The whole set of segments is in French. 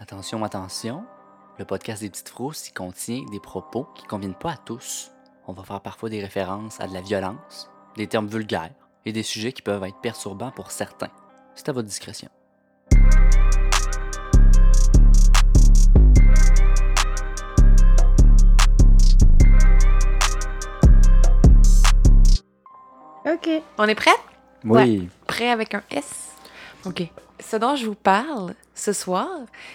Attention, attention, le podcast des petites frousses y contient des propos qui ne conviennent pas à tous. On va faire parfois des références à de la violence, des termes vulgaires et des sujets qui peuvent être perturbants pour certains. C'est à votre discrétion. OK. On est prêt? Oui. Prêt avec un S? OK. Ce dont je vous parle ce soir,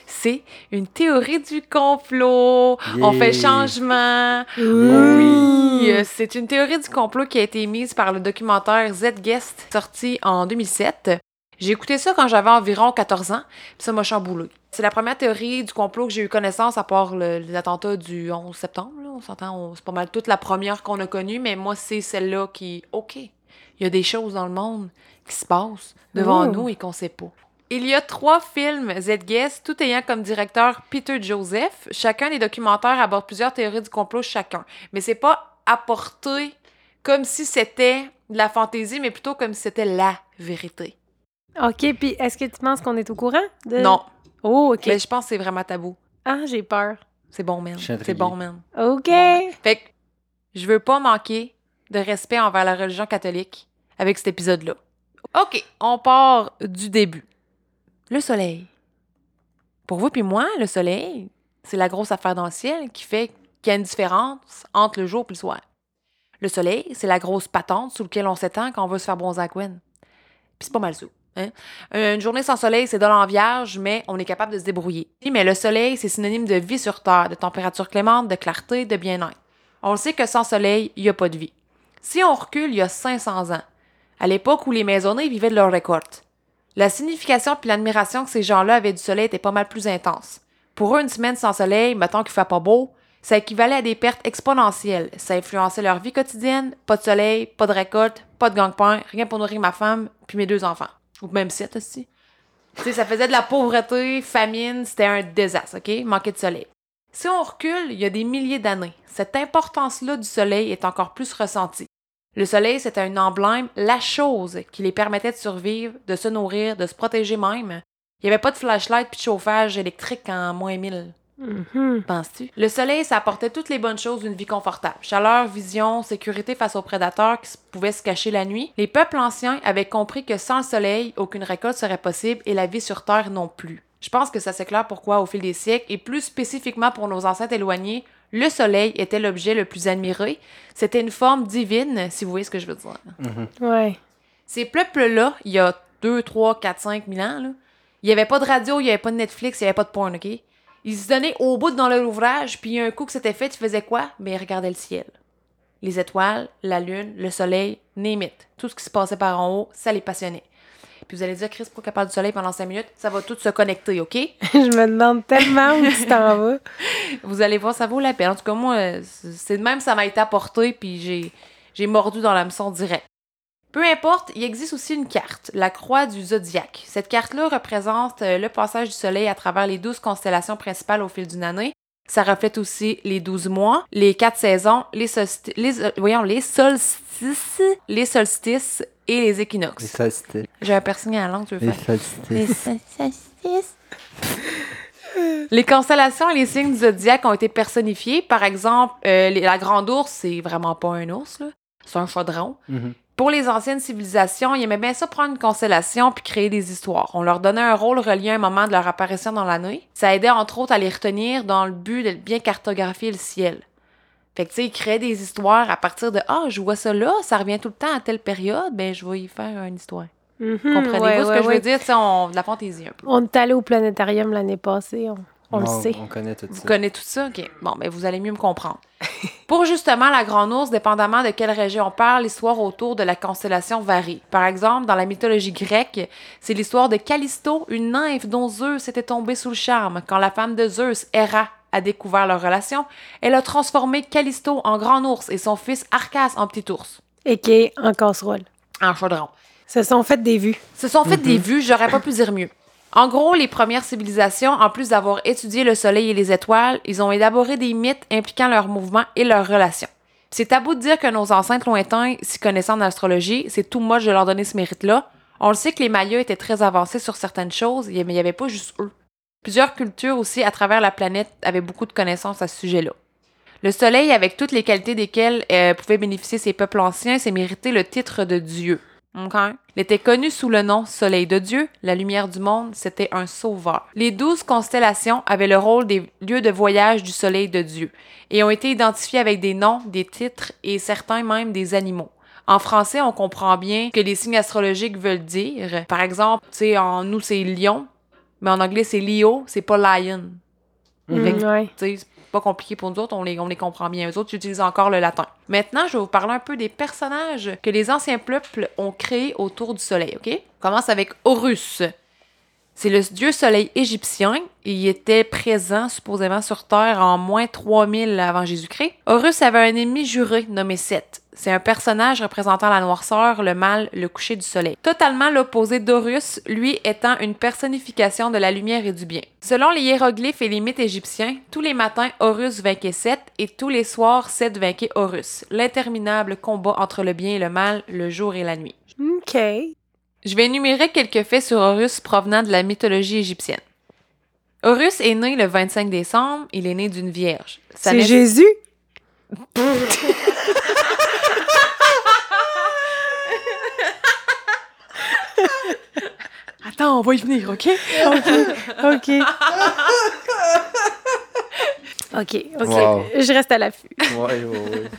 c'est une théorie du complot. On fait changement. Oui, euh, c'est une théorie du complot qui a été émise par le documentaire Z-Guest, sorti en 2007. J'ai écouté ça quand j'avais environ 14 ans, puis ça m'a chamboulé. C'est la première théorie du complot que j'ai eu connaissance, à part le- les attentats du 11 septembre. là. On s'entend, c'est pas mal toute la première qu'on a connue, mais moi, c'est celle-là qui... OK, il y a des choses dans le monde qui se passent devant Oh. nous et qu'on sait pas. Il y a trois films Z-Guest, tout ayant comme directeur Peter Joseph. Chacun des documentaires aborde plusieurs théories du complot chacun. Mais c'est pas apporté comme si c'était de la fantaisie, mais plutôt comme si c'était la vérité. OK, puis est-ce que tu penses qu'on est au courant? De... Non, Oh, OK. mais je pense que c'est vraiment tabou. Ah, j'ai peur. C'est bon, man. C'est bon, man. OK. Fait que je veux pas manquer de respect envers la religion catholique avec cet épisode-là. OK, on part du début. Le soleil. Pour vous puis moi, le soleil, c'est la grosse affaire dans le ciel qui fait qu'il y a une différence entre le jour et le soir. Le soleil, c'est la grosse patente sous laquelle on s'étend quand on veut se faire bronzer à Gwen. Puis c'est pas mal ça. Hein? Une journée sans soleil, c'est de l'en vierge, mais on est capable de se débrouiller. Mais le soleil, c'est synonyme de vie sur Terre, de température clémente, de clarté, de bien-être. On sait que sans soleil, il n'y a pas de vie. Si on recule il y a 500 ans, à l'époque où les maisonnés vivaient de leur récolte, la signification puis l'admiration que ces gens-là avaient du soleil était pas mal plus intense. Pour eux, une semaine sans soleil, mettons qu'il fait pas beau, ça équivalait à des pertes exponentielles. Ça influençait leur vie quotidienne. Pas de soleil, pas de récolte, pas de gang-pain, rien pour nourrir ma femme puis mes deux enfants. Ou même sept aussi. Tu sais, ça faisait de la pauvreté, famine, c'était un désastre, OK? Manquer de soleil. Si on recule, il y a des milliers d'années, cette importance-là du soleil est encore plus ressentie. Le soleil, c'était un emblème, la chose qui les permettait de survivre, de se nourrir, de se protéger même. Il n'y avait pas de flashlight puis de chauffage électrique en moins 1000. Mhm. Penses-tu? Le soleil, ça apportait toutes les bonnes choses d'une vie confortable. Chaleur, vision, sécurité face aux prédateurs qui pouvaient se cacher la nuit. Les peuples anciens avaient compris que sans le soleil, aucune récolte serait possible et la vie sur Terre non plus. Je pense que ça s'éclaire pourquoi, au fil des siècles, et plus spécifiquement pour nos ancêtres éloignés, le soleil était l'objet le plus admiré. C'était une forme divine, si vous voyez ce que je veux dire. Ouais. Ces peuples-là, il y a 2, 3, 4, 5 000 ans, là, il n'y avait pas de radio, il n'y avait pas de Netflix, il n'y avait pas de porn, OK? Ils se donnaient au bout dans leur ouvrage, puis un coup que c'était fait, ils faisaient quoi? Ben, ils regardaient le ciel. Les étoiles, la lune, le soleil, name it. Tout ce qui se passait par en haut, ça les passionnait. Puis vous allez dire, Chris, pourquoi parle du soleil pendant 5 minutes? Ça va tout se connecter, OK? Je me demande tellement où tu t'en vas. Vous allez voir, ça vaut la peine. En tout cas, moi, c'est de même, ça m'a été apporté, puis j'ai, j'ai mordu dans l'hameçon direct. Peu importe, il existe aussi une carte, la croix du zodiaque. Cette carte-là représente euh, le passage du soleil à travers les douze constellations principales au fil d'une année. Ça reflète aussi les 12 mois, les quatre saisons, les, euh, voyons, les solstices, les solstices et les équinoxes. solstices. J'ai un piercing à la langue, tu veux faire? solstices. Les constellations et les signes du zodiaque ont été personnifiés. Par exemple, euh, les- la grande ours, c'est vraiment pas un ours, là. c'est un chaudron. Mhm. Pour les anciennes civilisations, ils aimaient bien ça prendre une constellation puis créer des histoires. On leur donnait un rôle relié à un moment de leur apparition dans l'année. Ça aidait entre autres à les retenir dans le but de bien cartographier le ciel. Fait que tu sais, créaient des histoires à partir de Ah, je vois ça là, ça revient tout le temps à telle période, ben je vais y faire une histoire. Mhm, Comprenez-vous ouais, ce ouais, que je ouais. veux dire? Tu sais, on... de la fantaisie un peu. On est allé au planétarium l'année passée, on, on le sait. On connaît tout Vous ça. connaissez tout ça? OK. Bon, ben vous allez mieux me comprendre. Pour justement la grande ours, dépendamment de quelle région on parle, l'histoire autour de la constellation varie. Par exemple, dans la mythologie grecque, c'est l'histoire de Callisto, une nymphe dont Zeus était tombé sous le charme. Quand la femme de Zeus, Héra, a découvert leur relation, elle a transformé Callisto en grand ours et son fils Arcas en petit ours. Et qui est en casserole. En chaudron. Se sont fait des vues. Se sont fait des vues, j'aurais pas pu dire mieux. En gros, les premières civilisations, en plus d'avoir étudié le soleil et les étoiles, ils ont élaboré des mythes impliquant leurs mouvements et leurs relations. C'est tabou de dire que nos ancêtres lointains, s'y connaissant en astrologie, c'est tout moche de leur donner ce mérite-là. On le sait que les Mayas étaient très avancés sur certaines choses, mais il n'y avait pas juste eux. Plusieurs cultures aussi à travers la planète avaient beaucoup de connaissances à ce sujet-là. Le soleil, avec toutes les qualités desquelles euh, pouvaient bénéficier ces peuples anciens, s'est mérité le titre de Dieu. OK? Il était connu sous le nom Soleil de Dieu, la lumière du monde, c'était un sauveur. Les douze constellations avaient le rôle des lieux de voyage du Soleil de Dieu et ont été identifiés avec des noms, des titres et certains même des animaux. En français, on comprend bien que les signes astrologiques veulent dire. Par exemple, tu sais, en nous, c'est lion, mais en anglais, c'est Leo, c'est pas lion. Mm, sais, c'est pas compliqué pour nous autres, on les, on les comprend bien. Eux autres, utilisent encore le latin. Maintenant, je vais vous parler un peu des personnages que les anciens peuples ont créés autour du soleil, OK? On commence avec Horus. C'est le dieu soleil égyptien. Il était présent supposément sur Terre en moins 3000 avant Jésus-Christ. Horus avait un ennemi juré nommé Seth. C'est un personnage représentant la noirceur, le mal, le coucher du soleil. Totalement l'opposé d'Horus, lui étant une personnification de la lumière et du bien. Selon les hiéroglyphes et les mythes égyptiens, tous les matins Horus vainquait Seth et tous les soirs Seth vainquait Horus. L'interminable combat entre le bien et le mal, le jour et la nuit. OK. Je vais énumérer quelques faits sur Horus provenant de la mythologie égyptienne. Horus est né le 25 décembre, il est né d'une vierge. C'est Jésus? Attends, on va y venir, OK? OK. OK, OK. Wow. Je reste à l'affût. Ouais, ouais, ouais.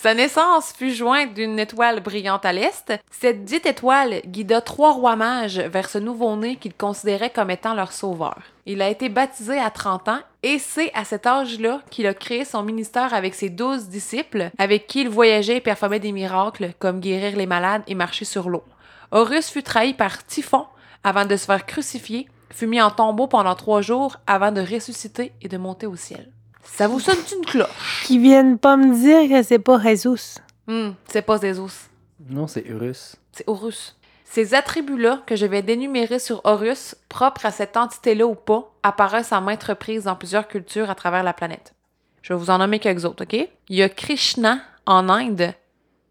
Sa naissance fut jointe d'une étoile brillante à l'est. Cette dite étoile guida trois rois mages vers ce nouveau-né qu'ils considéraient comme étant leur sauveur. Il a été baptisé à 30 ans et c'est à cet âge-là qu'il a créé son ministère avec ses douze disciples avec qui il voyageait et performait des miracles comme guérir les malades et marcher sur l'eau. Horus fut trahi par Typhon avant de se faire crucifier, fut mis en tombeau pendant trois jours avant de ressusciter et de monter au ciel. Ça vous sonne une cloche? Qui viennent pas me dire que c'est pas Jesus. Hmm, c'est pas Zeus. Non, c'est Urus. C'est Horus. Ces attributs-là que je vais dénumérer sur Horus, propres à cette entité-là ou pas, apparaissent en maintes reprises dans plusieurs cultures à travers la planète. Je vais vous en nommer quelques autres, OK? Il y a Krishna en Inde,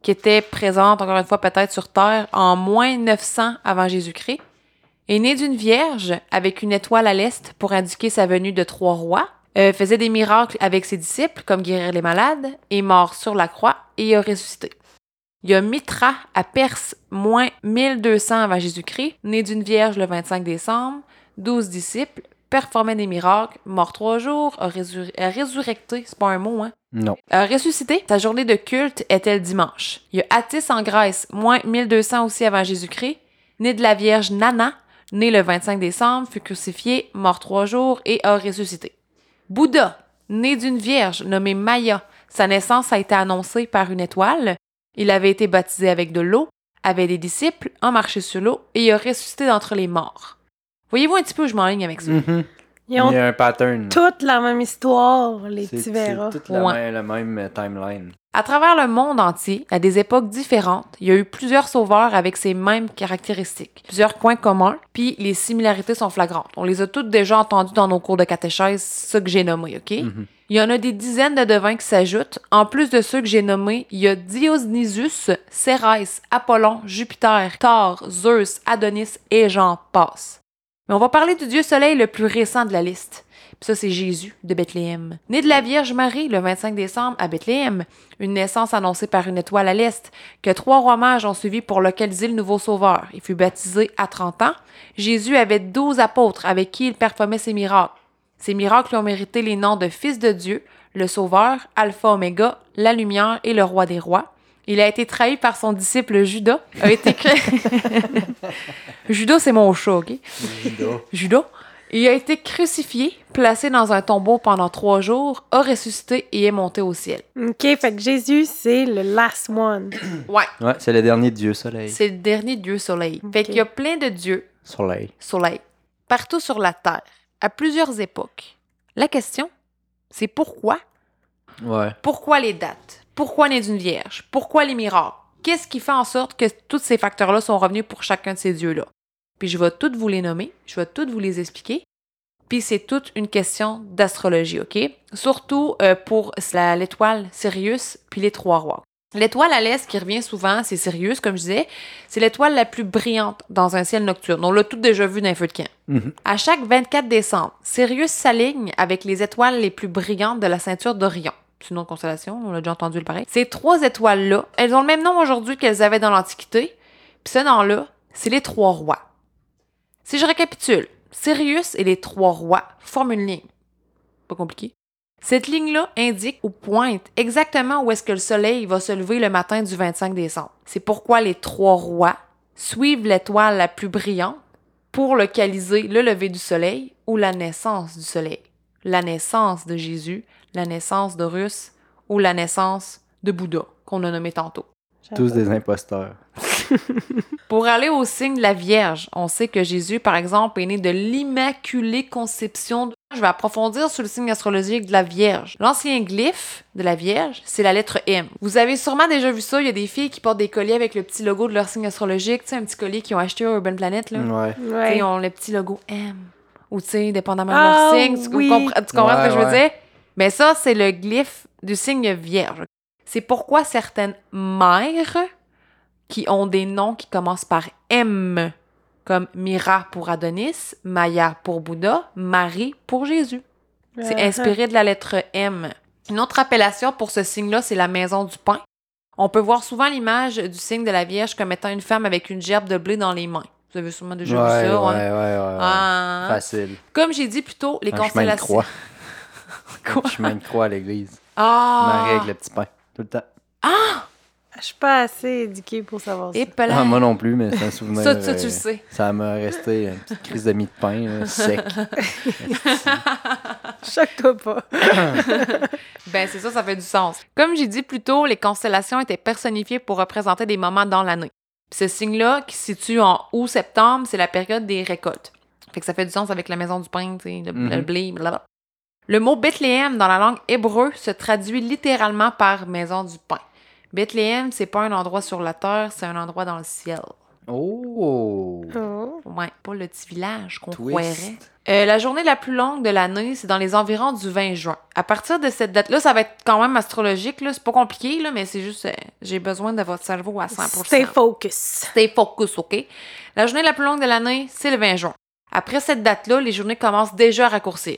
qui était présente, encore une fois, peut-être sur Terre, en moins 900 avant Jésus-Christ. Est né d'une vierge avec une étoile à l'est pour indiquer sa venue de trois rois. Euh, faisait des miracles avec ses disciples, comme guérir les malades, est mort sur la croix et a ressuscité. Il y a Mitra à Perse, moins 1200 avant Jésus-Christ, né d'une vierge le 25 décembre, 12 disciples, performait des miracles, mort trois jours, a, résur- a résurrecté, c'est pas un mot, hein? Non. A ressuscité, sa journée de culte était le dimanche? Il y a Attis en Grèce, moins 1200 aussi avant Jésus-Christ, né de la Vierge Nana, né le 25 décembre, fut crucifié, mort trois jours et a ressuscité. Bouddha, né d'une vierge nommée Maya, sa naissance a été annoncée par une étoile. Il avait été baptisé avec de l'eau, avait des disciples, a marché sur l'eau et a ressuscité d'entre les morts. Voyez-vous un petit peu où je m'enligne avec ça? Mhm. Ils Il y a un pattern. toute la même histoire, les C'est petits verras. c'est toute la, Ouais. même, la même euh, timeline. À travers le monde entier, à des époques différentes, il y a eu plusieurs sauveurs avec ces mêmes caractéristiques, plusieurs points communs, puis les similarités sont flagrantes. On les a toutes déjà entendues dans nos cours de catéchèse, ce que j'ai nommé, OK? Mhm. Il y en a des dizaines de devins qui s'ajoutent. En plus de ceux que j'ai nommés, il y a Dionysus, Cérès, Apollon, Jupiter, Thor, Zeus, Adonis et j'en passe. Mais on va parler du dieu soleil le plus récent de la liste. Puis ça, c'est Jésus de Bethléem. Né de la Vierge Marie le 25 décembre à Bethléem, une naissance annoncée par une étoile à l'est, que trois rois mages ont suivi pour localiser le nouveau sauveur. Il fut baptisé à 30 ans. Jésus avait 12 apôtres avec qui il performait ses miracles. Ces miracles lui ont mérité les noms de Fils de Dieu, le Sauveur, Alpha Oméga, la Lumière et le Roi des Rois. Il a été trahi par son disciple Judas. A été cré- Judas, c'est mon chat, OK? Judas. Il a été crucifié, placé dans un tombeau pendant trois jours, a ressuscité et est monté au ciel. OK, fait que Jésus, c'est le last one. Ouais, Ouais, c'est le dernier dieu soleil. c'est le dernier dieu soleil. Fait qu'il y a plein de dieux Soleil. soleil, partout sur la Terre, à plusieurs époques. La question, c'est pourquoi? Ouais. Pourquoi les dates? Pourquoi né d'une vierge? Pourquoi les miracles? Qu'est-ce qui fait en sorte que tous ces facteurs-là sont revenus pour chacun de ces dieux-là? Puis je vais toutes vous les nommer, je vais toutes vous les expliquer. Puis c'est toute une question d'astrologie, OK? Surtout euh, pour l'étoile Sirius puis les trois rois. L'étoile à l'est qui revient souvent, c'est Sirius, comme je disais, c'est l'étoile la plus brillante dans un ciel nocturne. On l'a tout déjà vu dans un feu de camp. Mhm. À chaque 24 décembre, Sirius s'aligne avec les étoiles les plus brillantes de la ceinture d'Orion. C'est une autre constellation, on a déjà entendu le pareil. Ces trois étoiles-là, elles ont le même nom aujourd'hui qu'elles avaient dans l'Antiquité. Puis ce nom-là, c'est les trois rois. Si je récapitule, Sirius et les trois rois forment une ligne. Pas compliqué. Cette ligne-là indique ou pointe exactement où est-ce que le soleil va se lever le matin du 25 décembre. C'est pourquoi les trois rois suivent l'étoile la plus brillante pour localiser le lever du soleil ou la naissance du soleil. La naissance de Jésus, la naissance d'Horus ou la naissance de Bouddha, qu'on a nommé tantôt. Tous des imposteurs. Pour aller au signe de la Vierge, on sait que Jésus, par exemple, est né de l'Immaculée Conception. Je vais approfondir sur le signe astrologique de la Vierge. L'ancien glyphe de la Vierge, c'est la lettre M. Vous avez sûrement déjà vu ça, il y a des filles qui portent des colliers avec le petit logo de leur signe astrologique, tu sais, un petit collier qu'ils ont acheté au Urban Planet, là. Ouais. Ouais. Ils ont le petit logo M. Ou, tu sais, dépendamment de Ah, leur signe. Tu, oui. comprends, tu comprends ce Ouais, que je veux dire? Mais ça, c'est le glyphe du signe Vierge. C'est pourquoi certaines mères qui ont des noms qui commencent par M, comme Mira pour Adonis, Maya pour Bouddha, Marie pour Jésus. C'est inspiré de la lettre M. Une autre appellation pour ce signe-là, c'est la maison du pain. On peut voir souvent l'image du signe de la Vierge comme étant une femme avec une gerbe de blé dans les mains. Vous avez sûrement déjà ouais, vu ça. ouais, ouais. ouais, ouais, ouais. Ah. Facile. Comme j'ai dit plus tôt, les Un de constellations. Quoi? Un chemin de croix à l'église. Ah! Marie avec le petit pain. Tout le temps. Je suis pas assez éduquée pour savoir ça. Et pelin. Ah, moi non plus, mais c'est un souvenir. Ça, ça, tu euh, le sais. Ça m'a resté une petite crise de mie de pain, là, sec. Choque-toi pas. Ben, c'est ça, ça fait du sens. Comme j'ai dit plus tôt, les constellations étaient personnifiées pour représenter des moments dans l'année. Puis Ce signe-là, qui se situe en août-septembre, c'est la période des récoltes. Fait que ça fait du sens avec la maison du pain, tu sais, le, Mhm. le blé, blablabla. Le mot Bethléem dans la langue hébreu se traduit littéralement par maison du pain. Bethléem, c'est pas un endroit sur la terre, c'est un endroit dans le ciel. Oh! Oh. Ouais, pas le petit village qu'on Twist. croirait. Euh, la journée la plus longue de l'année, c'est dans les environs du 20 juin. À partir de cette date-là, ça va être quand même astrologique, là. C'est pas compliqué, là, mais c'est juste, euh, j'ai besoin de votre cerveau à 100%. Stay focus. Stay focus, OK? La journée la plus longue de l'année, c'est le 20 juin. Après cette date-là, les journées commencent déjà à raccourcir.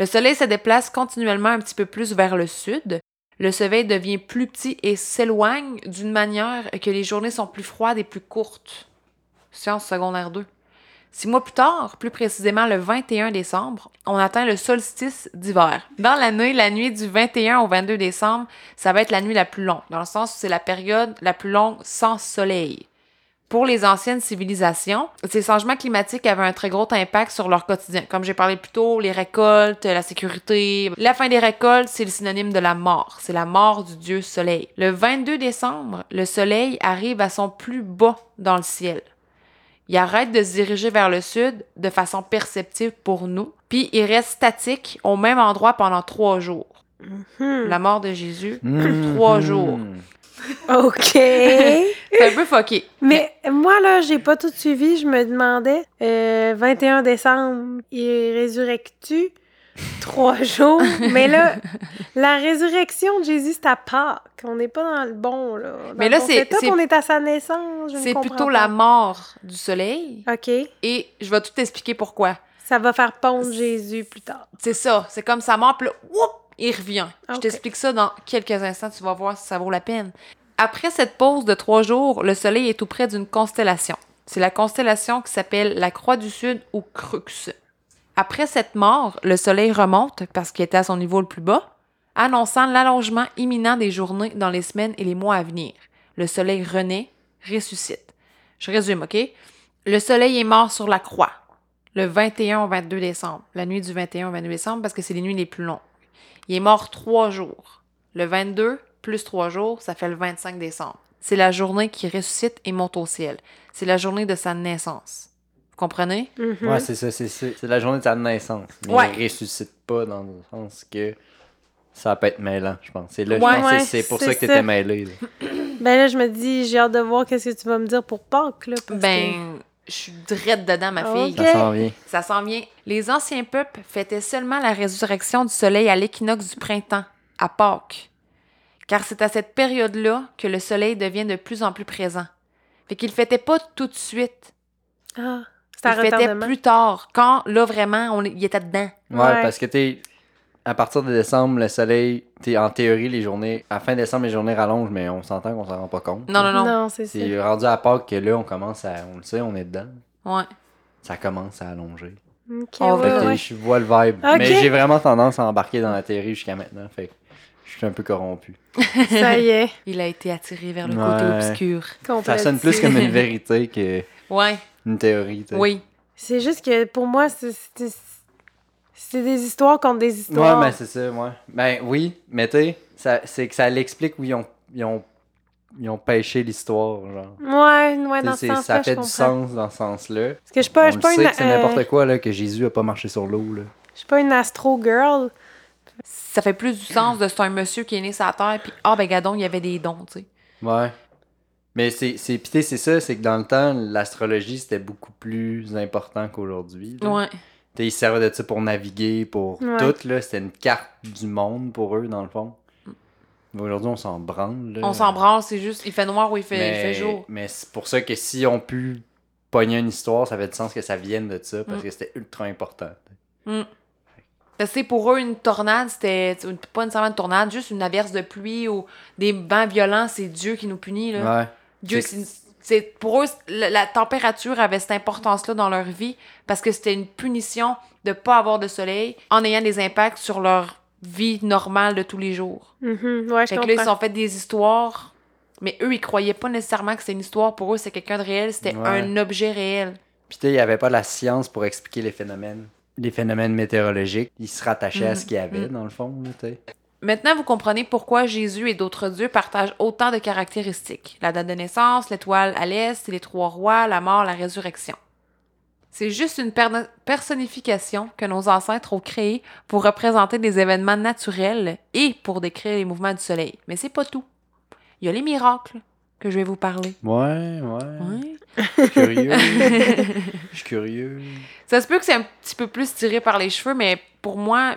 Le soleil se déplace continuellement un petit peu plus vers le sud. Le soleil devient plus petit et s'éloigne d'une manière que les journées sont plus froides et plus courtes. Science secondaire 2. Six mois plus tard, plus précisément le 21 décembre, on atteint le solstice d'hiver. Dans l'année, la nuit du 21 au 22 décembre, ça va être la nuit la plus longue, dans le sens où c'est la période la plus longue sans soleil. Pour les anciennes civilisations, ces changements climatiques avaient un très gros impact sur leur quotidien. Comme j'ai parlé plus tôt, les récoltes, la sécurité. La fin des récoltes, c'est le synonyme de la mort. C'est la mort du dieu soleil. Le 22 décembre, le soleil arrive à son plus bas dans le ciel. Il arrête de se diriger vers le sud de façon perceptible pour nous, puis il reste statique au même endroit pendant trois jours. Hmm. La mort de Jésus, Mhm. trois jours. OK. C'est un peu fucké. Mais moi, là, j'ai pas tout suivi. Je me demandais, euh, 21 décembre, il résurrecte-tu? Trois jours. Mais là, la résurrection de Jésus, c'est à Pâques. On n'est pas dans le bon, là. Dans Mais là, c'est- on est à sa naissance. C'est plutôt pas. la mort du soleil. OK. Et je vais tout t'expliquer pourquoi. Ça va faire pondre Jésus plus tard. C'est ça. C'est comme sa mort, puis là, whoop, il revient. Je Ok. t'explique ça dans quelques instants. Tu vas voir si ça vaut la peine. Après cette pause de trois jours, le soleil est tout près d'une constellation. C'est la constellation qui s'appelle la Croix du Sud ou Crux. Après cette mort, le soleil remonte parce qu'il était à son niveau le plus bas, annonçant l'allongement imminent des journées dans les semaines et les mois à venir. Le soleil renaît, ressuscite. Je résume, OK? Le soleil est mort sur la croix le 21 au 22 décembre, la nuit du 21 au 22 décembre, parce que c'est les nuits les plus longues. Il est mort trois jours. Le 22 plus trois jours, ça fait le 25 décembre. C'est la journée qui ressuscite et monte au ciel. C'est la journée de sa naissance. Vous comprenez? Mhm. Ouais, c'est ça, c'est ça. C'est la journée de sa naissance. Mais Ouais. il ressuscite pas dans le sens que ça peut être mêlant, je pense. C'est là, je Ouais, pense que ouais, c'est c'est pour ça que t'étais mêlé. là. Ben là, je me dis, j'ai hâte de voir qu'est-ce que tu vas me dire pour Pâques, là. parce que- Ben, je suis drette dedans, ma fille. Ça s'en vient. Ça s'en vient. Les anciens peuples fêtaient seulement la résurrection du soleil à l'équinoxe du printemps, à Pâques. car c'est à cette période-là que le soleil devient de plus en plus présent. Fait qu'il fêtait pas tout de suite. Ah, c'est Il un fêtait retardement. plus tard, quand là vraiment on, il était dedans. Ouais, Ouais. parce que t'es. À partir de décembre, le soleil, t'es en théorie, les journées. À fin décembre, les journées rallongent, mais on s'entend qu'on s'en rend pas compte. Non, non, non. Non, c'est ça. C'est rendu à Pâques que là, on commence à. On le sait, on est dedans. Ouais. Ça commence à allonger. Ok, On ouais, Fait que ouais. je vois le vibe. Ok. Mais j'ai vraiment tendance à embarquer dans la théorie jusqu'à maintenant. Fait que je suis un peu corrompu. Ça y est, Il a été attiré vers le Ouais. côté obscur. Ça sonne plus comme une vérité qu'une Ouais, théorie. tu sais. oui. C'est juste que pour moi, c'est- c'est des histoires contre des Ouais, histoires. mais c'est ça, ouais. Ben oui, mais tu sais, ça- c'est que ça l'explique où ils ont, ils ont, ils ont pêché l'histoire, genre. Ouais, ouais, dans ce sens-là, ça je fait du comprends. sens dans ce sens-là. Parce que je suis pas, je pas sait une, que c'est euh, n'importe quoi, là, que Jésus a pas marché sur l'eau, là. je suis pas une astro girl. Ça fait plus du sens de c'est un monsieur qui est né sur la terre, puis ah ben gadon, il y avait des dons, tu sais. Ouais. Mais c'est, c'est, pis tu sais, c'est ça, c'est que dans le temps, l'astrologie, c'était beaucoup plus important qu'aujourd'hui. Ouais. Ils se servaient de ça pour naviguer, pour Ouais. tout, là. C'était une carte du monde pour eux, dans le fond. Mais Aujourd'hui, on s'en branle, là. On s'en branle, c'est juste, il fait noir ou il fait, il mais, fait jour. mais c'est pour ça que si on pu pogner une histoire, ça fait du sens que ça vienne de ça, parce Mm. que c'était ultra important. Parce que pour eux, une tornade, c'était pas nécessairement une tornade, juste une averse de pluie ou des vents violents, c'est Dieu qui nous punit. Là. Ouais. Dieu, C'est- c'est- pour eux, la, la température avait cette importance-là dans leur vie parce que c'était une punition de pas avoir de soleil en ayant des impacts sur leur vie normale de tous les jours. Ouais, je Fait que là, ils ont fait des histoires, mais eux, ils croyaient pas nécessairement que c'était une histoire. Pour eux, c'est quelqu'un de réel, c'était Ouais. un objet réel. Puis tu sais, il n'y avait pas la science pour expliquer les phénomènes. Les phénomènes météorologiques, ils se rattachaient à ce qu'il y avait, Mm. dans le fond, tu sais. Maintenant, vous comprenez pourquoi Jésus et d'autres dieux partagent autant de caractéristiques. La date de naissance, l'étoile à l'est, les trois rois, la mort, la résurrection. C'est juste une per- personnification que nos ancêtres ont créée pour représenter des événements naturels et pour décrire les mouvements du soleil. Mais c'est pas tout. Il y a les miracles que je vais vous parler. Ouais, ouais. Ouais. Je suis curieux. Je suis curieux. Ça se peut que c'est un petit peu plus tiré par les cheveux, mais pour moi,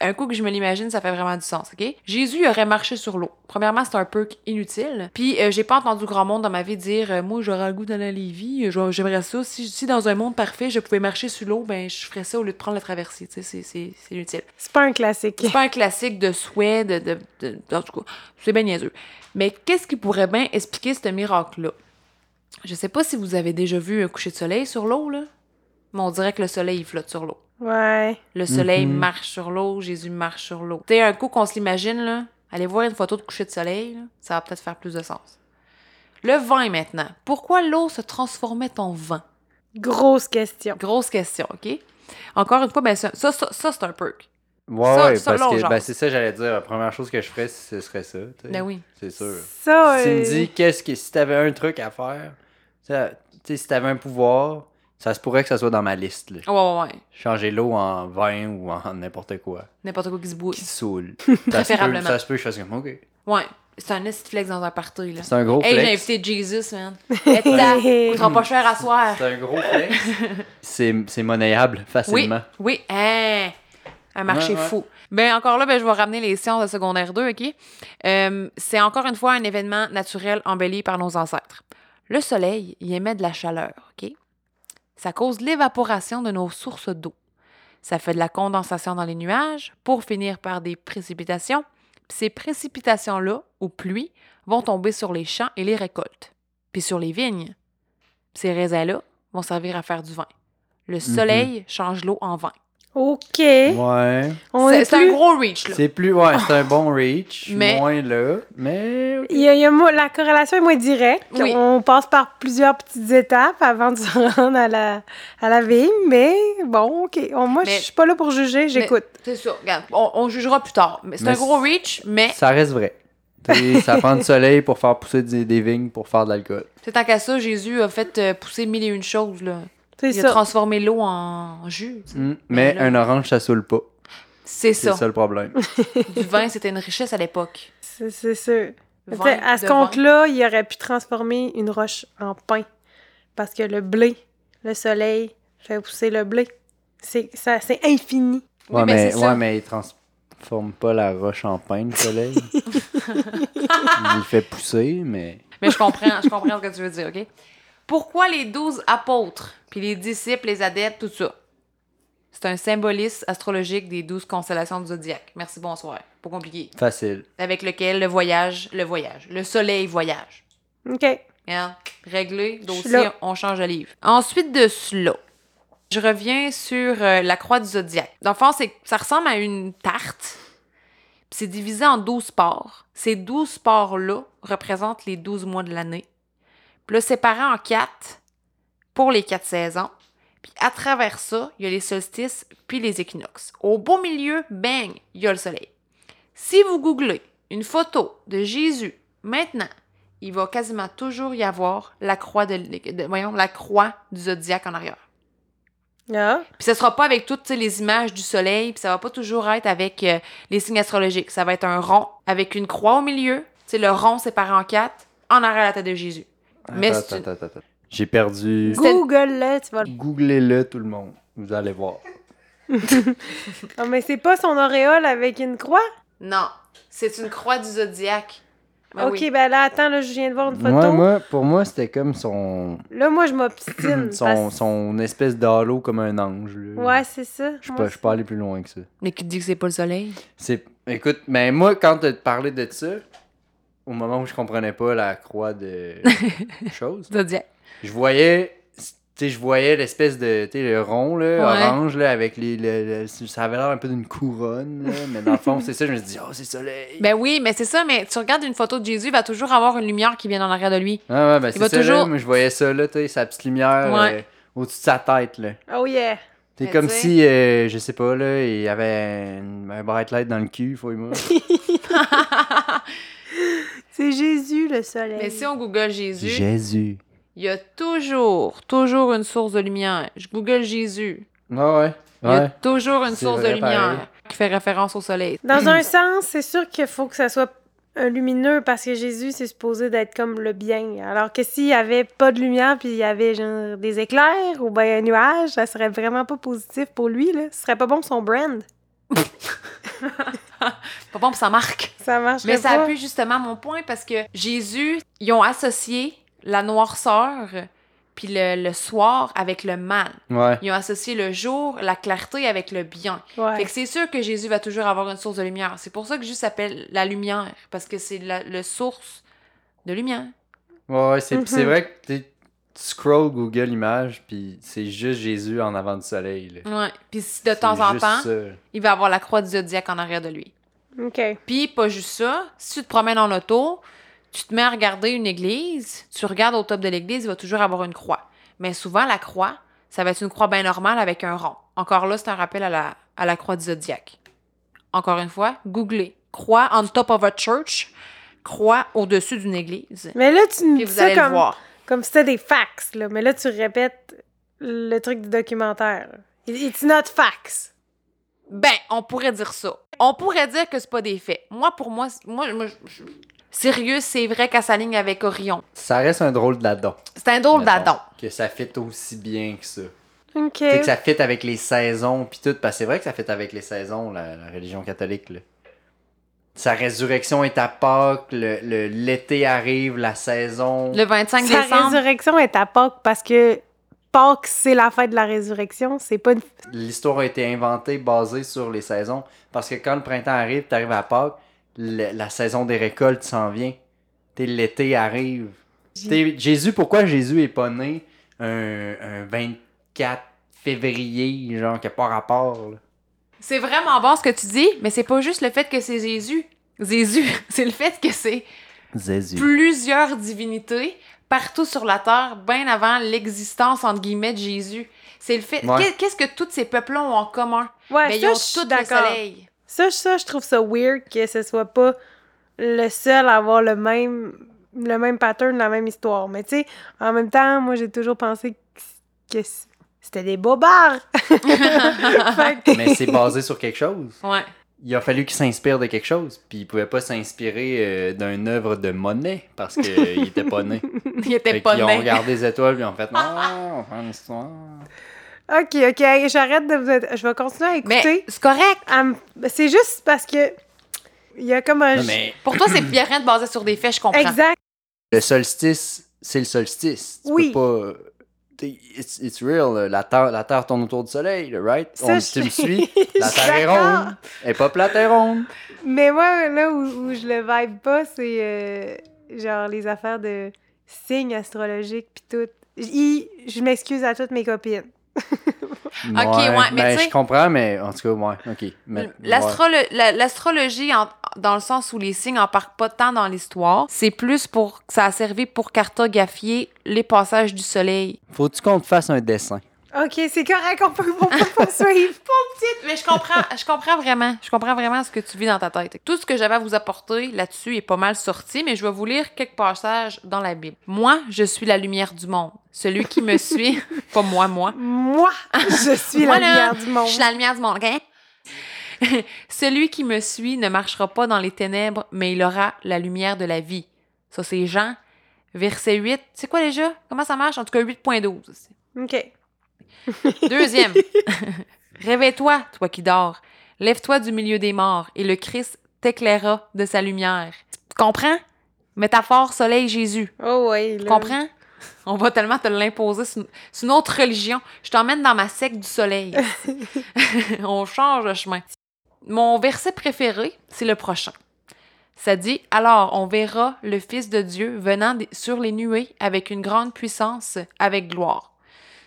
un coup que je me l'imagine, ça fait vraiment du sens, OK? Jésus aurait marché sur l'eau. Premièrement, c'est un peu inutile. Puis, euh, j'ai pas entendu grand monde dans ma vie dire euh, Moi, j'aurais le goût d'aller à Lévis, euh, j'aimerais ça. Si, si dans un monde parfait, je pouvais marcher sur l'eau, ben, je ferais ça au lieu de prendre la traversée. Tu sais, c'est- inutile. C'est pas un classique. C'est pas un classique de souhait, de, de, de- en tout cas, c'est bien niaiseux. Mais qu'est-ce qui pourrait bien expliquer ce miracle-là? Je sais pas si vous avez déjà vu un coucher de soleil sur l'eau, là, mais on dirait que le soleil, il flotte sur l'eau. Ouais. Le soleil Mhm. marche sur l'eau, Jésus marche sur l'eau. Tu sais, un coup qu'on se l'imagine, là, allez voir une photo de coucher de soleil, là, ça va peut-être faire plus de sens. Le vin, maintenant. Pourquoi l'eau se transformait en vin? Grosse question. Grosse question, OK? Encore une fois, ben, ça, ça, ça, ça, c'est un perk. Ouais, Ça- ouais, parce que ben, c'est ça, j'allais dire. La première chose que je ferais, ce serait ça. Ben oui. C'est sûr. Ça, Si tu me euh, dis, qu'est-ce que. Si t'avais un truc à faire, tu sais, tu sais, si t'avais un pouvoir, ça se pourrait que ça soit dans ma liste. Là. Ouais, ouais, ouais. Changer l'eau en vin ou en n'importe quoi. N'importe quoi qui se bouille. Qui saoule. ça, se peut, Préférablement. ça se peut que je fasse comme, ok. Ouais. C'est un esti flex dans un party, là. C'est un gros Hey, j'ai flex. invité Jesus, man. Et là, coûtera pas cher à soir. C'est un gros flex. c'est c'est monnayable Oui, facilement. oui, hein, un marché Ouais, ouais. fou. Ben encore là, ben, je vais ramener les sciences de secondaire 2, OK? Euh, c'est encore une fois un événement naturel embelli par nos ancêtres. Le soleil, il émet de la chaleur, OK? Ça cause l'évaporation de nos sources d'eau. Ça fait de la condensation dans les nuages pour finir par des précipitations. Puis ces précipitations-là, ou pluies, vont tomber sur les champs et les récoltes, puis sur les vignes. Puis ces raisins-là vont servir à faire du vin. Le soleil change l'eau en vin. OK. Ouais. C'est est c'est un gros reach, là. C'est plus. Ouais, c'est un bon reach. Mais- Moins là. Mais. Il y a, il y a la corrélation est moins directe. Oui. On passe par plusieurs petites étapes avant de se rendre à la, à la vigne, mais bon, OK. On- moi, Mais- je suis pas là pour juger, j'écoute. C'est regarde, on, on jugera plus tard. Mais c'est un gros reach, mais Ça reste vrai. Ça prend du soleil pour faire pousser des, des vignes pour faire de l'alcool. c'est tant qu'à ça, Jésus a fait euh, pousser mille et une choses, là. C'est Il a ça. transformé l'eau en jus. Mm. Mais là- un orange, ça saoule pas. C'est C'est ça. ça le problème. Du vin, c'était une richesse à l'époque. C'est c'est sûr. Vin à ce compte-là, il aurait pu transformer une roche en pain. Parce que le blé, le soleil, fait pousser le blé. C'est ça- c'est infini. Oui, ouais, mais mais, ça. ouais, mais il transforme pas la roche en pain, le soleil. Il fait pousser, mais. Mais je comprends, je comprends ce que tu veux dire, OK? Pourquoi les douze apôtres, puis les disciples, les adeptes, tout ça? C'est un symbolisme astrologique des douze constellations du zodiaque. Merci, bonsoir. Pas compliqué. Facile. Avec lequel le voyage, le voyage. Le soleil voyage. OK. Hein? Réglé, dossier, on change de livre. Ensuite de cela, je reviens sur euh, la croix du zodiaque. Dans le fond, c'est- ça ressemble à une tarte. puis C'est divisé en 12 parts. Ces 12 parts-là représentent les 12 mois de l'année. Là, séparé en quatre pour les quatre saisons. Puis à travers ça, il y a les solstices puis les équinoxes. Au beau milieu, bang, il y a le soleil. Si vous googlez une photo de Jésus maintenant, il va quasiment toujours y avoir la croix de, de- voyons, la croix du zodiaque en arrière. Ah. Puis ce sera pas avec toutes les images du soleil, puis ça va pas toujours être avec euh, les signes astrologiques. Ça va être un rond avec une croix au milieu, c'est le rond séparé en quatre, en arrière la tête de Jésus. Mais Attends, attends, attends, attends. J'ai perdu. Google-le, tu vas le... Googlez-le, tout le monde. Vous allez voir. Ah, mais c'est pas son auréole avec une croix? Non, c'est une croix du zodiaque. Ben ok, oui. ben là, attends, là, je viens de voir une photo. Moi, moi, pour moi, c'était comme son. Là, moi, je m'obstine. Son, parce- son espèce d'halo comme un ange. là. Ouais, c'est ça. Je Moi, pas, allé plus loin que ça. Mais qui te dit que c'est pas le soleil? C'est. Écoute, mais moi, quand tu parlais de ça, au moment où je comprenais pas la croix de chose, Zodiaque. je voyais. Tu sais, je voyais l'espèce de. Tu sais, le rond, là, Ouais. orange, là, avec les. le- le- ça avait l'air un peu d'une couronne, là, mais dans le fond, c'est ça, je me suis dit, oh, c'est soleil. Ben oui, mais c'est ça, mais tu regardes une photo de Jésus, il va toujours avoir une lumière qui vient en arrière de lui. Ah ouais, ben c'est ça, là, toujours- moi, je voyais ça, là, tu sais, sa petite lumière Ouais. euh, au-dessus de sa tête, là. Oh yeah. C'est comme si, euh, je sais pas, là, il y avait un, un bright light dans le cul, faut moi. C'est Jésus, le soleil. mais si on google Jésus, Jésus. il y a toujours, toujours une source de lumière. Je google Jésus. Ouais, ouais. Il y a Ouais. toujours une source de lumière pareil. qui fait référence au soleil. Dans un sens, c'est sûr qu'il faut que ça soit lumineux parce que Jésus, c'est supposé d'être comme le bien. Alors que s'il y avait pas de lumière puis il y avait genre des éclairs ou ben un nuage, ça serait vraiment pas positif pour lui, là. Ce serait pas bon pour son brand. Pas bon pour sa marque. Ça marcherait Mais ça pas. appuie justement mon point parce que Jésus, ils ont associé la noirceur puis le, le soir avec le mal. Ouais. Ils ont associé le jour, la clarté avec le bien. Ouais. Fait que c'est sûr que Jésus va toujours avoir une source de lumière. C'est pour ça que Jésus s'appelle la lumière, parce que c'est la le source de lumière. Ouais, ouais, c'est Mhm. c'est vrai que tu scroll Google Images, puis c'est juste Jésus en avant du soleil, là. Ouais. Puis si de temps en temps, ça. il va avoir la croix du zodiaque en arrière de lui. OK. Puis pas juste ça, si tu te promènes en auto, tu te mets à regarder une église, tu regardes au top de l'église, il va toujours avoir une croix. Mais souvent, la croix, ça va être une croix bien normale avec un rond. Encore là, c'est un rappel à la, à la croix du zodiaque. Encore une fois, googlez. Croix on top of a church, croix au-dessus d'une église. Mais là, tu me dis vous ça allez le comme, voir. Comme si c'était des facts, là. Mais là, tu répètes le truc du documentaire. It's not facts. Ben, on pourrait dire ça. On pourrait dire que c'est pas des faits. Moi, pour moi, moi, moi, je- je- sérieux, c'est vrai qu'elle s'aligne avec Orion. Ça reste un drôle d'adon. C'est un drôle d'Adam. Que ça fit aussi bien que ça. OK. Tu sais, que ça fit avec les saisons, puis tout. Parce que c'est vrai que ça fit avec les saisons, la, la religion catholique, là. Sa résurrection est à Pâques, le- le- l'été arrive, la saison. Le 25 Sa décembre. résurrection est à Pâques parce que Pâques, c'est la fête de la résurrection. C'est pas une... L'histoire a été inventée basée sur les saisons. Parce que quand le printemps arrive, tu arrives à Pâques, le- la saison des récoltes s'en vient. L'été arrive. Jésus, pourquoi Jésus est pas né un, un 24 février, genre, qui a pas rapport, là? C'est vraiment bon ce que tu dis, mais c'est pas juste le fait que c'est Jésus. Jésus, c'est le fait que c'est Jésus. plusieurs divinités partout sur la terre, bien avant l'existence, entre guillemets, de Jésus. C'est le fait. Ouais. Qu'est-ce que tous ces peuples-là ont en commun? Ouais, Mais ça, ils ont tous le d'accord. soleil. Ça, ça, je trouve ça weird que ce soit pas le seul à avoir le même, le même pattern, la même histoire. Mais tu sais, en même temps, moi, j'ai toujours pensé que, que c'était des bobards. Fait que- Mais c'est basé sur quelque chose. Ouais. Il a fallu qu'il s'inspire de quelque chose. Puis il pouvait pas s'inspirer euh, d'une œuvre de Monet parce qu'il était pas né. Il était Fait pas qu'ils ont né. regardé les étoiles puis ils ont fait Non, on faire une histoire. OK, OK, j'arrête de vous... être- Je vais continuer à Mais écouter. c'est correct. C'est juste parce que Il y a comme un... Non, mais Pour toi, c'est bien rien de baser sur des faits, je comprends. Exact. le solstice, c'est le solstice. Tu Oui. peux pas. It's, it's real. La terre, la terre tourne autour du soleil, right? Ça, On, je tu me suis-? La je terre est ronde. Elle est pas plate, elle est ronde. Mais moi, là où, où je le vibe pas, c'est euh, genre les affaires de signes astrologiques pis tout. J- Je m'excuse à toutes mes copines. Ouais, mais ben, tu sais- Je comprends, mais en tout cas, ouais, ok. Ouais. L'astrologie, dans le sens où les signes embarquent pas tant dans l'histoire, c'est plus pour ça a servi pour cartographier les passages du soleil. Faut-tu qu'on te fasse un dessin? Ok, c'est correct, on peut, on peut poursuivre. Mais je comprends, je comprends vraiment, je comprends vraiment ce que tu vis dans ta tête. Tout ce que j'avais à vous apporter là-dessus est pas mal sorti, mais je vais vous lire quelques passages dans la Bible. Moi, je suis la lumière du monde. Celui qui me suit, pas moi, moi. Moi, je suis Moi, la lumière du monde. Je suis la lumière du monde, OK? Celui qui me suit ne marchera pas dans les ténèbres, mais il aura la lumière de la vie. Ça, c'est Jean, verset 8. C'est quoi déjà? Comment ça marche? En tout cas, 8.12. Ok. Deuxième. Réveille-toi, toi qui dors. Lève-toi du milieu des morts, et le Christ t'éclairera de sa lumière. Tu comprends? Métaphore soleil Jésus. Oh ouais, Tu comprends? On va tellement te l'imposer. C'est une, autre religion. Je t'emmène dans ma secte du soleil. On change de chemin. Mon verset préféré, c'est le prochain. Ça dit Alors on verra le Fils de Dieu venant sur les nuées avec une grande puissance, avec gloire.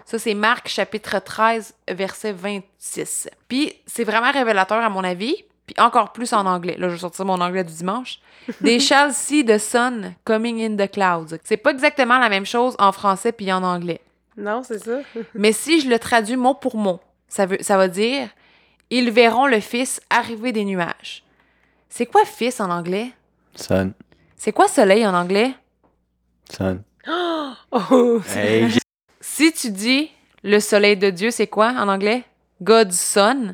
Ça, c'est Marc chapitre 13, verset 26. Puis c'est vraiment révélateur à mon avis, puis encore plus en anglais. Là, je vais sortir mon anglais du dimanche. They shall see the sun coming in the clouds. C'est pas exactement la même chose en français puis en anglais. Non, c'est ça. Mais si je le traduis mot pour mot, ça, veut, ça va dire Ils verront le Fils arriver des nuages. C'est quoi Fils en anglais? Son, C'est quoi soleil en anglais? son. Oh, Hey, j'ai- Si tu dis le soleil de Dieu, c'est quoi en anglais? God's Son.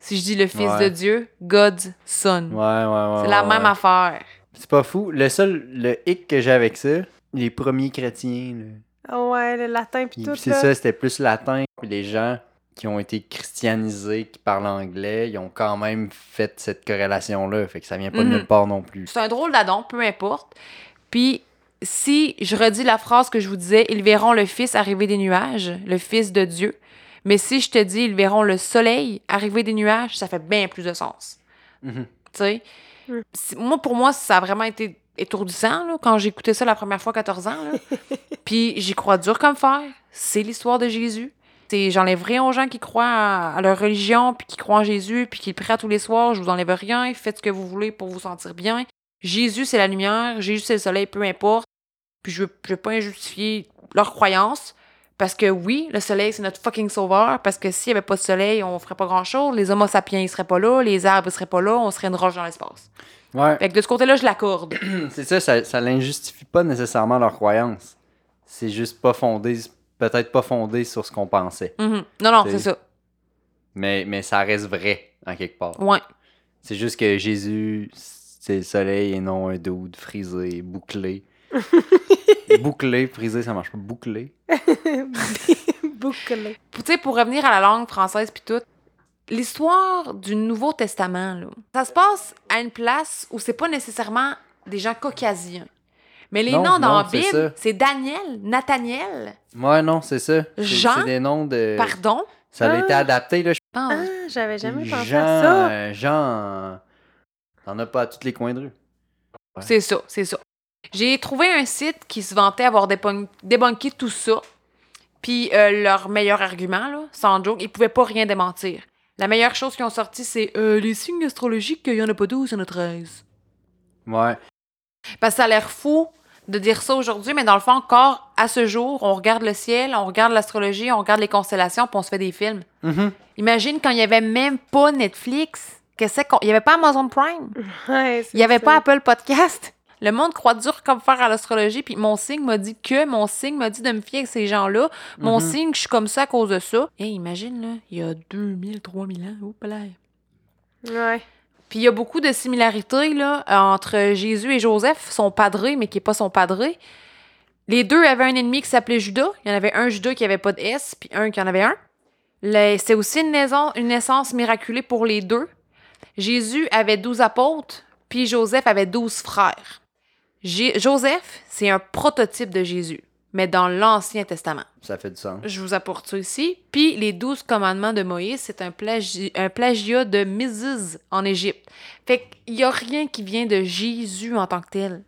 Si je dis le Fils Ouais. de Dieu, God's Son. ouais, ouais, ouais. c'est la ouais, même ouais. affaire. C'est pas fou. Le seul, le hic que j'ai avec ça, les premiers chrétiens, là, Oh ouais, le latin pis Puis tout, c'est ça, c'était plus latin. Puis les gens qui ont été christianisés, qui parlent anglais, ils ont quand même fait cette corrélation-là. Fait que ça vient pas de Mhm. nulle part non plus. C'est un drôle d'adon, peu importe. Puis, si je redis la phrase que je vous disais, ils verront le Fils arriver des nuages, le Fils de Dieu. Mais si je te dis, ils verront le soleil arriver des nuages, ça fait bien plus de sens. Mhm. Tu sais? Mm. C'est- Moi, pour moi, ça a vraiment été étourdissant là, quand j'ai écouté ça la première fois, 14 ans. là. Puis j'y crois dur comme fer. C'est l'histoire de Jésus. C'est- J'enlève rien aux gens qui croient à, à leur religion, puis qui croient en Jésus, puis qui le prient à tous les soirs. Je vous enlève rien. Faites ce que vous voulez pour vous sentir bien. Jésus, c'est la lumière. Jésus, c'est le soleil, peu importe. Puis je je veux pas injustifier leur croyance. Parce que oui, le soleil, c'est notre fucking sauveur. Parce que s'il y avait pas de soleil, on ferait pas grand-chose. Les homo sapiens, ils seraient pas là. Les arbres, ils seraient pas là. On serait une roche dans l'espace. Ouais, Fait que de ce côté-là, je l'accorde. c'est ça, ça, ça l'injustifie pas nécessairement leur croyance. C'est juste pas fondé, peut-être pas fondé sur ce qu'on pensait. Mhm. Non, non, C'est- c'est ça. Mais, mais ça reste vrai, en quelque part. Ouais. C'est juste que Jésus, c'est le soleil et non un dude frisé, bouclé. bouclé, frisé, ça marche pas. Bouclé. Bouclé. Tu sais, pour revenir à la langue française puis tout, l'histoire du Nouveau Testament, là, ça se passe à une place où c'est pas nécessairement des gens caucasiens. Mais les Non, noms dans non, la c'est Bible, c'est Daniel, Nathaniel, Ouais, non, c'est ça. C'est- Jean? C'est des noms de. pardon? Ça a été Ah. adapté, là. je Ah, pense. j'avais jamais pensé Jean, à ça. euh, Jean, t'en as pas à tous les coins de rue. C'est ça, c'est ça. J'ai trouvé un site qui se vantait avoir débun- débunké tout ça. Puis euh, leur meilleur argument, là, sans joke, ils pouvaient pas rien démentir. La meilleure chose qu'ils ont sorti, c'est euh, les signes astrologiques, il y en a pas 12, il y en a 13. Ouais. Parce que ça a l'air fou de dire ça aujourd'hui, mais dans le fond, encore à ce jour, on regarde le ciel, on regarde l'astrologie, on regarde les constellations, puis on se fait des films. Mhm. Imagine quand il y avait même pas Netflix, qu'est-ce qu'on. Il y avait pas Amazon Prime, Ouais, il y avait ça. pas Apple Podcast. Le monde croit dur comme fer à l'astrologie, puis mon signe m'a dit que, mon signe m'a dit de me fier avec ces gens-là. Mon Mhm. signe, je suis comme ça à cause de ça. Et imagine, là, il y a 2000, 3000 ans, oups là. Ouais. Puis il y a beaucoup de similarités là, entre Jésus et Joseph, son padré, mais qui n'est pas son padré. Les deux avaient un ennemi qui s'appelait Judas. Il y en avait un Judas qui avait pas de S, puis un qui en avait un. C'est aussi une naissance, une naissance miraculée pour les deux. Jésus avait douze apôtres, Puis Joseph avait douze frères. Joseph, c'est un prototype de Jésus, mais dans l'Ancien Testament. Ça fait du sens. Je vous apporte ça ici. Puis les douze commandements de Moïse, c'est un, plagi- un plagiat de Mrs. en Égypte. Fait qu'il n'y a rien qui vient de Jésus en tant que tel.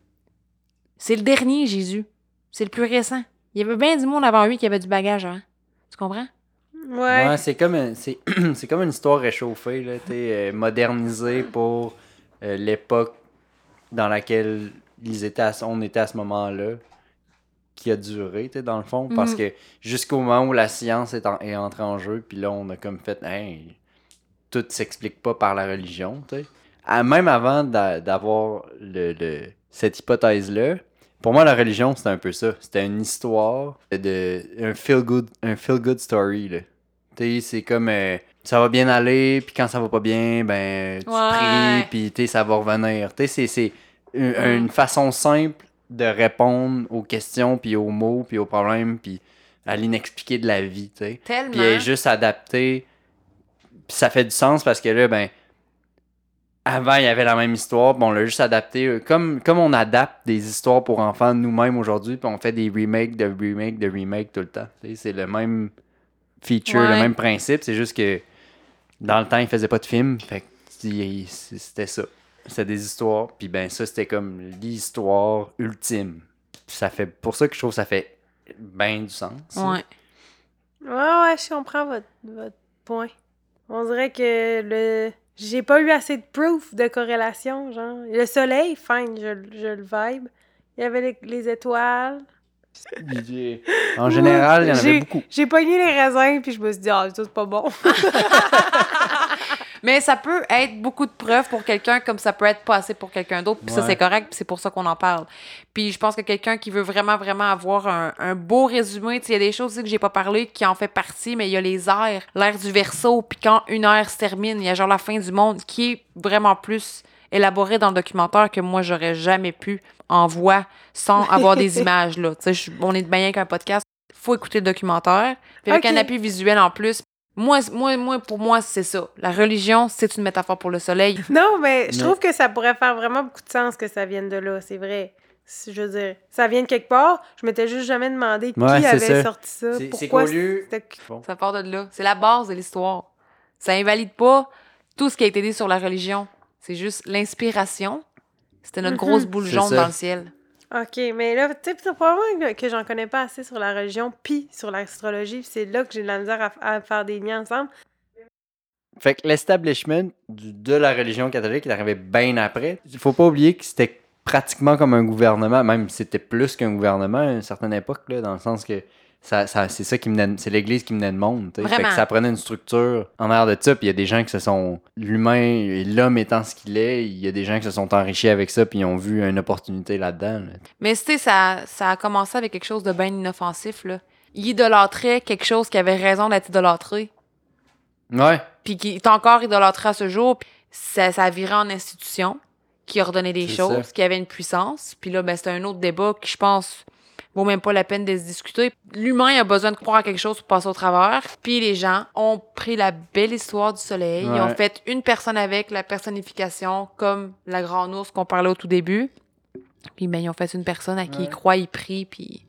C'est le dernier Jésus. C'est le plus récent. Il y avait bien du monde avant lui qui avait du bagage avant. Tu comprends? Ouais. Ouais, c'est comme, un- c'est, c'est comme une histoire réchauffée, là, euh, modernisée pour euh, l'époque dans laquelle ils étaient à on était à ce moment-là, qui a duré, dans le fond, parce Mhm. que jusqu'au moment où la science est, en- est entrée en jeu, puis là, on a comme fait, hey, tout s'explique pas par la religion. Ah, Même avant d'a- d'avoir le, le- cette hypothèse-là, pour moi, la religion, c'était un peu ça. C'était une histoire de un feel good, un feel good story. Là. Tu c'est comme euh, ça va bien aller, puis quand ça va pas bien, ben tu Ouais. pries, puis ça va revenir. Tu sais, c'est- une, Mm. une façon simple de répondre aux questions, puis aux mots, puis aux problèmes, puis à l'inexpliqué de la vie. tu sais. Tellement. Puis elle est juste adaptée. Puis ça fait du sens parce que là, ben, avant, il y avait la même histoire, puis on l'a juste adapté. Comme, comme on adapte des histoires pour enfants nous-mêmes aujourd'hui, puis on fait des remakes de remakes de remakes tout le temps. C'est le même feature, le même principe. C'est juste que dans le temps, ils faisaient pas de film. Fait que il- c'était ça. C'était des histoires. Puis ben, ça, c'était comme l'histoire ultime. Puis ça fait, pour ça que je trouve que ça fait bien du sens. Ouais. Ouais, ouais, je comprends votre, votre point. On dirait que le. J'ai pas eu assez de proof de corrélation, genre. Le soleil, fine, je, je le vibe. Il y avait les, les étoiles. En général, il y en avait J'ai- beaucoup. J'ai pogné les raisins, puis je me suis dit, ah, ça, c'est pas bon. Mais ça peut être beaucoup de preuves pour quelqu'un comme ça peut être pas assez pour quelqu'un d'autre. Puis ça, c'est correct, puis c'est pour ça qu'on en parle. Puis je pense que quelqu'un qui veut vraiment, vraiment avoir un, un beau résumé, tu sais, il y a des choses aussi que j'ai pas parlé qui en fait partie, mais il y a les airs, l'air du verso, puis quand une ère se termine, il y a genre la fin du monde qui est vraiment plus élaboré dans le documentaire que moi, j'aurais jamais pu en voix sans avoir des images, là. Tu sais, je- on est bien qu'un podcast. Faut écouter le documentaire. Puis avec Ok. un appui visuel en plus, moi, moi, moi, pour moi, c'est ça. La religion, c'est une métaphore pour le soleil. non, mais je trouve que ça pourrait faire vraiment beaucoup de sens que ça vienne de là, c'est vrai. Si- Je veux dire, ça vient de quelque part. Je m'étais juste jamais demandé qui Ouais, avait ça. sorti ça. C'est- c'est Pourquoi c'était- Ça part de là. C'est la base de l'histoire. Ça invalide pas tout ce qui a été dit sur la religion. C'est juste l'inspiration. C'était notre Mhm. grosse boule jaune ça. dans le ciel. OK, mais là, tu sais, probablement que j'en connais pas assez sur la religion puis sur l'astrologie, c'est là que j'ai de la misère à, faire des liens ensemble. Fait que l'establishment de la religion catholique est arrivé bien après. Il faut pas oublier que c'était pratiquement comme un gouvernement, même c'était plus qu'un gouvernement à une certaine époque, là, dans le sens que ça, ça- c'est ça qui menait, c'est l'Église qui menait le monde. Fait que ça prenait une structure en arrière de ça, puis il y a des gens qui se sont, l'humain, et l'homme étant ce qu'il est, il y a des gens qui se sont enrichis avec ça, puis ils ont vu une opportunité là-dedans. là. Mais tu sais, ça, ça a commencé avec quelque chose de bien inoffensif. Là. Il idolâtrait quelque chose qui avait raison d'être idolâtré. Ouais, Puis qui est encore idolâtré à ce jour. Puis Ça, ça a viré en institution qui ordonnait des choses, ça. qui avait une puissance. Puis là, ben, c'est un autre débat qui, je pense, vaut même pas la peine de se discuter. L'humain a besoin de croire à quelque chose pour passer au travers. Puis les gens ont pris la belle histoire du soleil. Ils ont fait une personne avec la personnification, comme la grande ours qu'on parlait au tout début. Puis ben, ils ont fait une personne à qui ils Ouais. croient, ils prient, puis...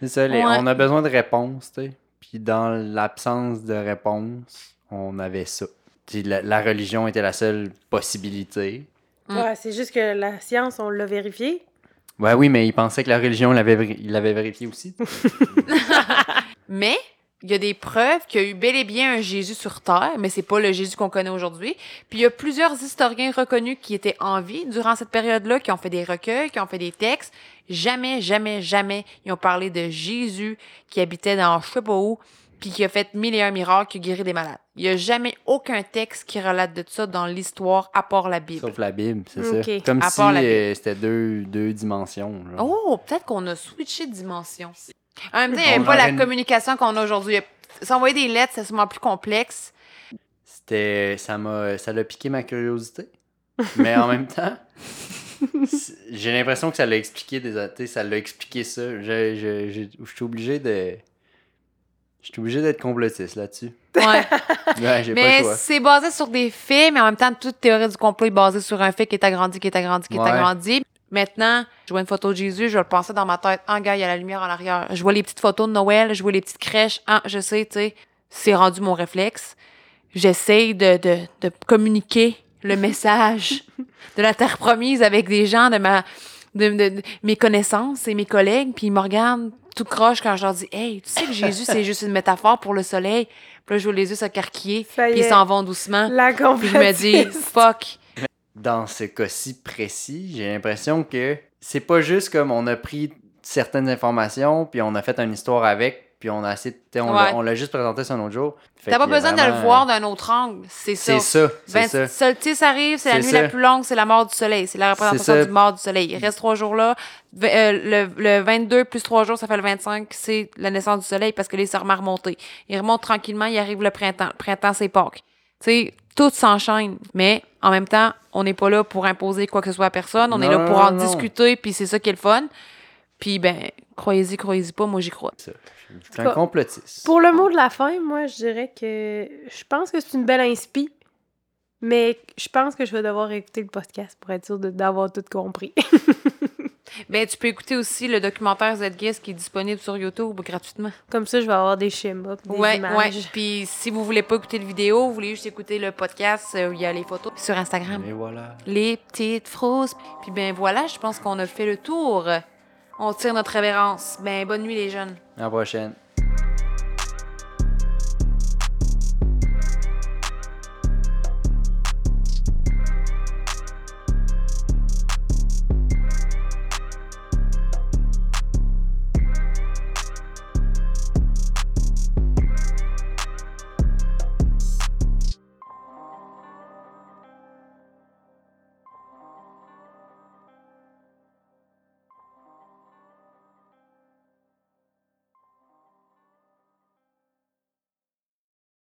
c'est ça. les- Ouais. On a besoin de réponses, tu sais. Puis dans l'absence de réponse, on avait ça. Puis la, la religion était la seule possibilité. Ouais, c'est juste que la science, on l'a vérifié. Ouais, oui, mais il pensait que la religion l'avait vérifié aussi. Mais il y a des preuves qu'il y a eu bel et bien un Jésus sur Terre, mais c'est pas le Jésus qu'on connaît aujourd'hui. Puis il y a plusieurs historiens reconnus qui étaient en vie durant cette période-là, qui ont fait des recueils, qui ont fait des textes. Jamais, jamais, jamais, ils ont parlé de Jésus qui habitait dans je puis qui a fait mille et un miracles, qui a guéri des malades. Il y a jamais aucun texte qui relate de ça dans l'histoire, à part la Bible. Sauf la Bible, c'est ça. Comme À si euh, c'était deux, deux dimensions. genre. Oh, peut-être qu'on a switché de dimension. En même temps, il n'y avait pas la une- communication qu'on a aujourd'hui. S'envoyer des lettres, c'est sûrement plus complexe. C'était. Ça m'a. Ça l'a piqué ma curiosité. Mais en même temps. J'ai l'impression que ça l'a expliqué des tu sais, ça l'a expliqué ça. Je, je, je- je suis obligé de Je suis obligé d'être complotiste là-dessus. Ouais. Ouais, j'ai pas le mais c'est basé sur des faits, mais en même temps, toute théorie du complot est basée sur un fait qui est agrandi, qui est agrandi, qui est Ouais. agrandi. Maintenant, je vois une photo de Jésus, je vais le penser dans ma tête. Ah, gars, il y a la lumière en arrière. Je vois les petites photos de Noël, je vois les petites crèches. Ah, je sais, tu sais, c'est rendu mon réflexe. J'essaye de, de, de communiquer le message de la terre promise avec des gens de ma de, de- de mes connaissances et mes collègues, puis ils me regardent tout croche quand je leur dis Hey, tu sais que Jésus, c'est juste une métaphore pour le soleil. Puis là, je vois les yeux s'écarquiller, puis ils s'en vont doucement. La Puis je me dis. Fuck. Dans ce cas-ci précis, j'ai l'impression que c'est pas juste comme on a pris certaines informations, puis on a fait une histoire avec, puis on a essayé, de- on l'a- Ouais. on l'a juste présenté sur un autre jour. T'as pas besoin de le voir d'un autre angle. C'est ça. C'est ça, c'est Ben, ça. Arrive, c'est la nuit ça. la plus longue, c'est la mort du soleil. C'est la représentation du mort du soleil. Il reste trois jours là. Euh, le, le 22 plus trois jours, ça fait le 25, c'est la naissance du soleil parce que les se remet à remonter. Il remonte tranquillement, il arrive le printemps. Le printemps, c'est Pâques. Tu sais, tout s'enchaîne. Mais en même temps, on n'est pas là pour imposer quoi que ce soit à personne. On est là pour en non. discuter, puis c'est ça qui est le fun. Puis, ben, croyez-y, croyez-y pas, moi j'y crois. Ça. Je suis un complotiste. Pour le mot de la fin, moi, je dirais que je pense que c'est une belle inspi, mais je pense que je vais devoir écouter le podcast pour être sûre d'avoir tout compris. Ben, tu peux écouter aussi le documentaire Z-Guest qui est disponible sur YouTube gratuitement. Comme ça, je vais avoir des schémas, des Ouais, images. ouais. Puis si vous voulez pas écouter le vidéo, vous voulez juste écouter le podcast, euh, il y a les photos sur Instagram. Et voilà. Les petites frousses. Puis ben voilà, je pense qu'on a fait le tour. On tire notre révérence. Ben bonne nuit les jeunes. À la prochaine.